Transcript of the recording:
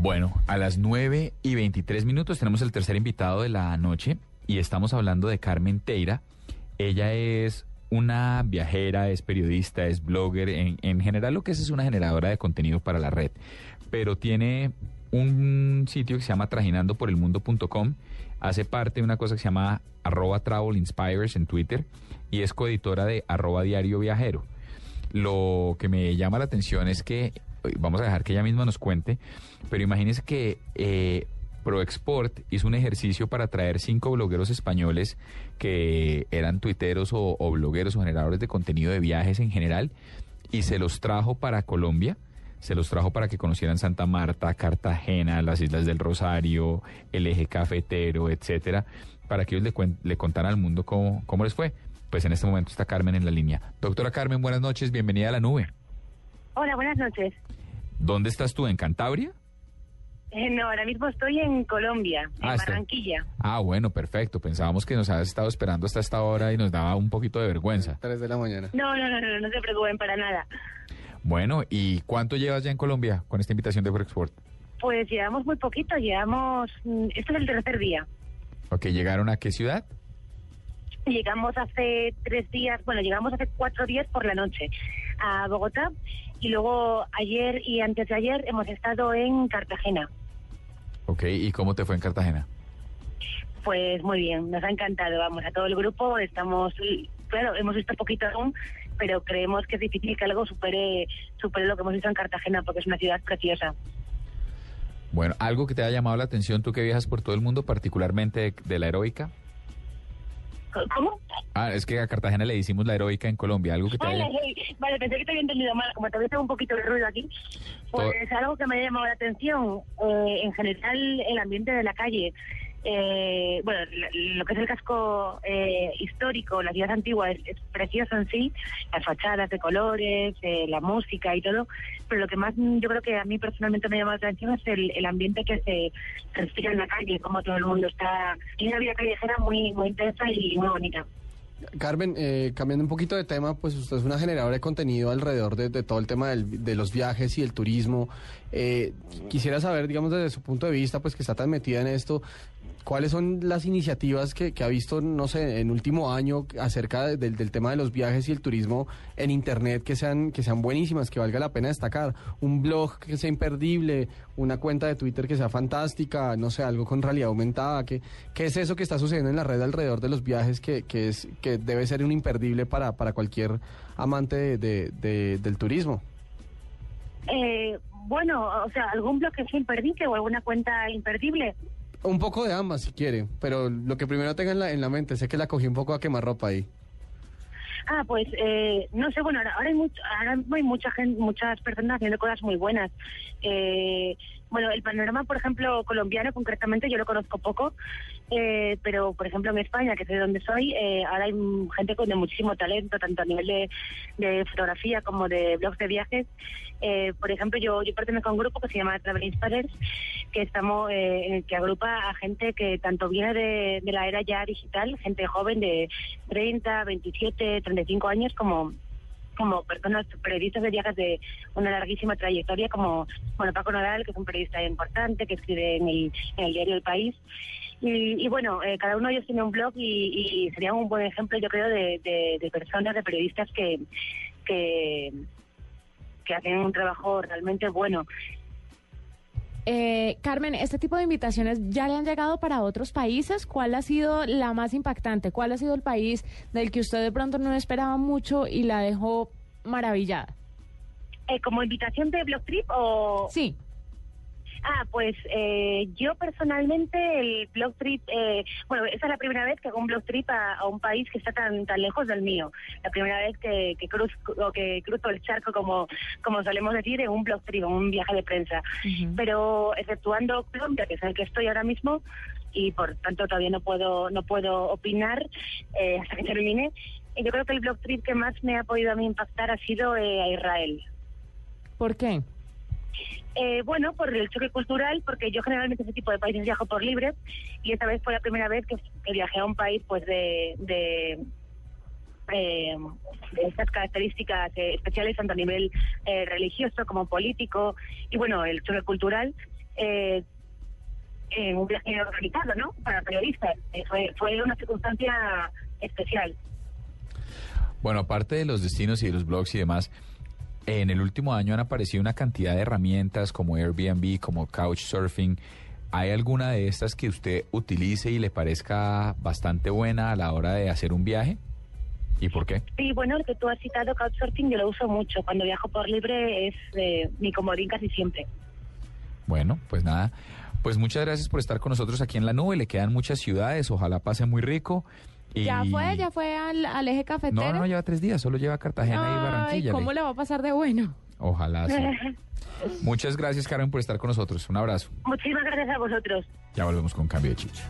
Bueno, a las 9 y 23 minutos tenemos el tercer invitado de la noche y estamos hablando de Carmen Teira. Ella es una viajera, es periodista, es blogger, en, en general lo que es es una generadora de contenido para la red, pero tiene un sitio que se llama trajinandoporelmundo.com, hace parte de una cosa que se llama arroba travel inspires en Twitter y es coeditora de arroba diario viajero. Lo que me llama la atención es que, vamos a dejar que ella misma nos cuente, pero imagínense que eh, ProExport hizo un ejercicio para traer cinco blogueros españoles que eran tuiteros o, o blogueros o generadores de contenido de viajes en general y se los trajo para Colombia. Se los trajo para que conocieran Santa Marta, Cartagena, las Islas del Rosario, el eje cafetero, etcétera, para que ellos le, cuen- le contaran al mundo cómo, cómo les fue. Pues en este momento está Carmen en la línea. Doctora Carmen, buenas noches, bienvenida a la nube. Hola, buenas noches. ¿Dónde estás tú? ¿En Cantabria? Eh, no, ahora mismo estoy en Colombia, en Ah, está. Barranquilla. Ah, bueno, perfecto. Pensábamos que nos habías estado esperando hasta esta hora y nos daba un poquito de vergüenza. 3 de la mañana. No, no, no, no, no se preocupen para nada. Bueno, ¿y cuánto llevas ya en Colombia con esta invitación de Export? Pues llevamos muy poquito, llevamos... mm, Este es el tercer día. Ok, ¿llegaron a qué ciudad? Llegamos hace tres días, bueno, llegamos hace cuatro días por la noche a Bogotá y luego ayer y antes de ayer hemos estado en Cartagena. Ok, ¿y cómo te fue en Cartagena? Pues muy bien, nos ha encantado, vamos, a todo el grupo estamos, claro, hemos visto poquito aún, pero creemos que es difícil que algo supere, supere lo que hemos visto en Cartagena, porque es una ciudad preciosa. Bueno, ¿algo que te haya llamado la atención tú que viajas por todo el mundo, particularmente de, de la heroica? ¿Cómo? Ah, es que a Cartagena le hicimos la heroica en Colombia, algo que te Vale, haya... vale, pensé que te había entendido mal, como todavía tengo un poquito de ruido aquí. Pues algo que me ha llamado la atención, eh, en general el ambiente de la calle. Eh, bueno, lo- que es el casco eh, histórico, la ciudad antigua es, es precioso en sí, las fachadas de colores, eh, la música y todo, pero lo que más yo creo que a mí personalmente me llama la atención es el, el ambiente que se respira en la calle, como todo el mundo está, tiene una vida callejera muy, muy intensa y muy bonita. Carmen, eh, cambiando un poquito de tema, pues usted es una generadora de contenido alrededor de, de todo el tema del- de los viajes y el turismo. Eh, quisiera saber, digamos, desde su punto de vista, pues que está tan metida en esto, ¿cuáles son las iniciativas que, que ha visto, no sé, en último año acerca de- del, tema de los viajes y el turismo en Internet que sean, que sean buenísimas, que valga la pena destacar? Un blog que sea imperdible, una cuenta de Twitter que sea fantástica, no sé, algo con realidad aumentada. ¿Qué, qué es eso que está sucediendo en la red alrededor de los viajes que, que, es, que debe ser un imperdible para, para cualquier amante de- de- de- del turismo? Eh, bueno, o sea, algún bloque es imperdible o alguna cuenta imperdible. Un poco de ambas, si quiere, pero lo que primero tenga en la, en la mente, sé que la cogí un poco a quemarropa ahí. Ah, pues eh, no sé, bueno, ahora, ahora hay, mucho, ahora hay mucha gente, muchas personas haciendo cosas muy buenas. Eh, bueno, el panorama, por ejemplo, colombiano concretamente, yo lo conozco poco, eh, pero por ejemplo en España, que es de donde soy, eh, ahora hay gente con de muchísimo talento, tanto a nivel de, de fotografía como de blogs de viajes. Eh, por ejemplo, yo, yo pertenezco a un grupo que se llama Travel Inspirers, que estamos eh, que agrupa a gente que tanto viene de, de la era ya digital, gente joven de 30, 27, 35 años, como como personas periodistas de viajes de una larguísima trayectoria, como bueno Paco Nadal, que es un periodista importante, que escribe en el, en el diario El País. Y, y bueno, eh, cada uno de ellos tiene un blog y, y sería un buen ejemplo, yo creo, de, de, de personas, de periodistas que, que, que hacen un trabajo realmente bueno. Eh, Carmen, ¿este tipo de invitaciones ya le han llegado para otros países? ¿Cuál ha sido la más impactante? ¿Cuál ha sido el país del que usted de pronto no esperaba mucho y la dejó maravillada? Eh, ¿Como invitación de Blog Trip o...? Sí. Ah, pues eh, yo personalmente el blog trip, eh, bueno, esta es la primera vez que hago un blog trip a, a un país que está tan tan lejos del mío. La primera vez que, que, cruz, o que cruzo el charco, como, como solemos decir, en un blog trip, en un viaje de prensa. Pero exceptuando Colombia, que es el que estoy ahora mismo, y por tanto todavía no puedo no puedo opinar eh, hasta que termine. Y yo creo que el blog trip que más me ha podido a mí impactar ha sido eh, a Israel. ¿Por qué? Eh, bueno, por el choque cultural, porque yo generalmente ese tipo de países viajo por libre y esta vez fue la primera vez que, viajé a un país pues de, eh, estas características eh, especiales tanto a nivel eh, religioso como político y bueno, el choque cultural. Eh, un viaje organizado, ¿no? Para periodistas. Fue, fue una circunstancia especial. Bueno, aparte de los destinos y de los blogs y demás, en el último año han aparecido una cantidad de herramientas como Airbnb, como Couchsurfing. ¿Hay alguna de estas que usted utilice y le parezca bastante buena a la hora de hacer un viaje? ¿Y por qué? Sí, bueno, el que tú has citado, Couchsurfing, yo lo uso mucho. Cuando viajo por libre es eh, mi comodín casi siempre. Bueno, pues nada. Pues muchas gracias por estar con nosotros aquí en la nube. Le quedan muchas ciudades. Ojalá pase muy rico. Y... ¿Ya fue? ¿Ya fue al, al eje cafetero? No, no, lleva tres días. Solo lleva Cartagena y Barranquilla. ¿cómo le va a pasar de bueno? Ojalá sí. Muchas gracias, Karen, por estar con nosotros. Un abrazo. Muchísimas gracias a vosotros. Ya volvemos con Cambio de Chicha.